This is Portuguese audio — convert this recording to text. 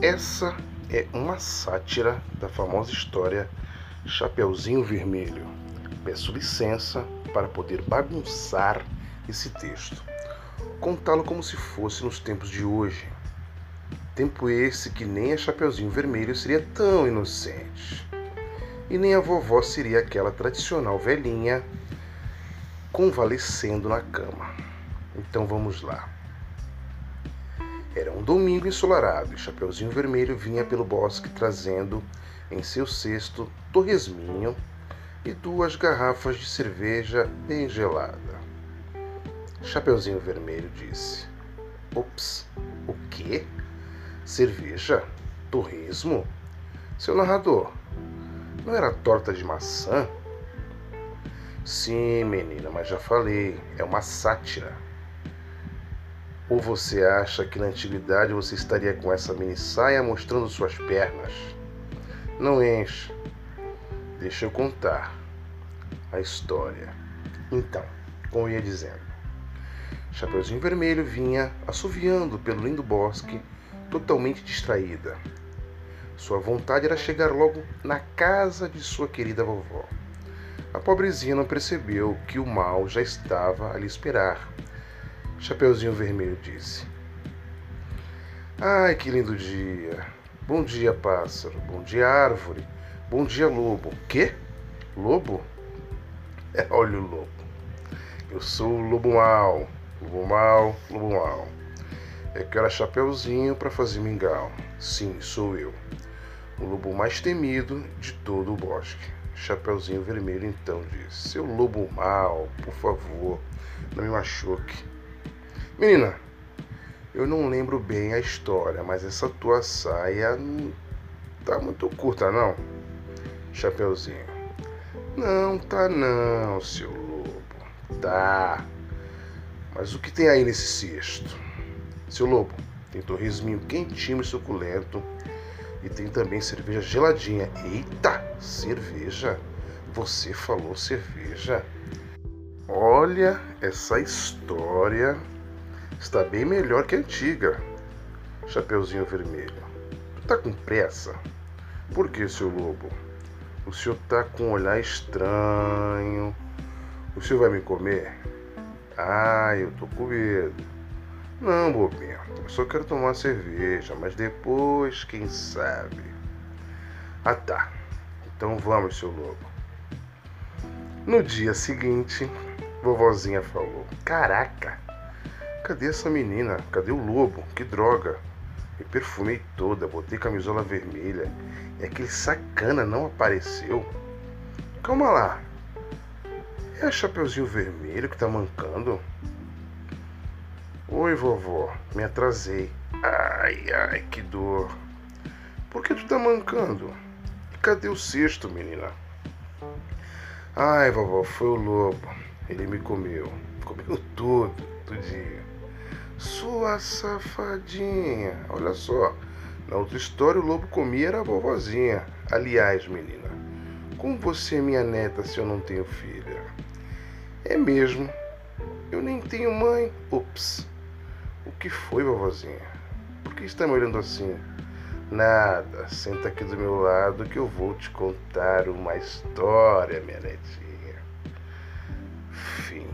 Essa é uma sátira da famosa história Chapeuzinho Vermelho. Peço licença para poder bagunçar esse texto, contá-lo como se fosse nos tempos de hoje. Tempo esse que nem a Chapeuzinho Vermelho seria tão inocente. E nem a vovó seria aquela tradicional velhinha convalescendo na cama. Então vamos lá. Era um domingo ensolarado e Chapeuzinho Vermelho vinha pelo bosque trazendo em seu cesto torresminho e duas garrafas de cerveja bem gelada. Chapeuzinho Vermelho disse: Ops, o quê? Cerveja? Torresmo? Seu narrador, não era torta de maçã? Sim, menina, mas já falei, é uma sátira. Ou você acha que na antiguidade você estaria com essa mini saia mostrando suas pernas? Não enche. Deixa eu contar a história. Então, como ia dizendo, Chapeuzinho Vermelho vinha assoviando pelo lindo bosque, totalmente distraída. Sua vontade era chegar logo na casa de sua querida vovó. A pobrezinha não percebeu que o mal já estava a lhe esperar Chapeuzinho Vermelho disse. Ai, que lindo dia. Bom dia, pássaro. Bom dia, árvore. Bom dia, lobo. Quê? Lobo? É, olha o lobo. Eu sou o lobo mal. Lobo mal, lobo mal. É que era Chapeuzinho para fazer mingau. Sim, sou eu. O lobo mais temido de todo o bosque. Chapeuzinho Vermelho então disse: Seu lobo mal, por favor, não me machuque. Menina, eu não lembro bem a história, mas essa tua saia não tá muito curta, não? Chapeuzinho. Não, tá não, seu lobo. Tá. Mas o que tem aí nesse cesto? Seu lobo, tem torresminho quentinho e suculento. E tem também cerveja geladinha. Eita, cerveja? Você falou cerveja? Olha essa história está bem melhor que a antiga. Chapeuzinho Vermelho. Tá com pressa? Por que, seu lobo? O senhor tá com um olhar estranho. O senhor vai me comer? Ah, eu tô com medo. Não, bobinho. Eu só quero tomar cerveja, mas depois, quem sabe? Ah, tá. Então vamos, seu lobo. No dia seguinte, vovozinha falou: Caraca, Cadê essa menina? Cadê o lobo? Que droga! Me perfumei toda, botei camisola vermelha e aquele sacana não apareceu. Calma lá. É a Chapeuzinho Vermelho que tá mancando? Oi, vovó. Me atrasei. Ai, ai, que dor. Por que tu tá mancando? E cadê o cesto, menina? Ai, vovó, foi o lobo. Ele me comeu. Comeu tudo, tudinho. Sua safadinha. Olha só. Na outra história, o lobo comia era a vovozinha. Aliás, menina, como você é minha neta se eu não tenho filha? É mesmo. Eu nem tenho mãe. Ups. O que foi, vovozinha? Por que está me olhando assim? Nada. Senta aqui do meu lado que eu vou te contar uma história, minha netinha. Fim.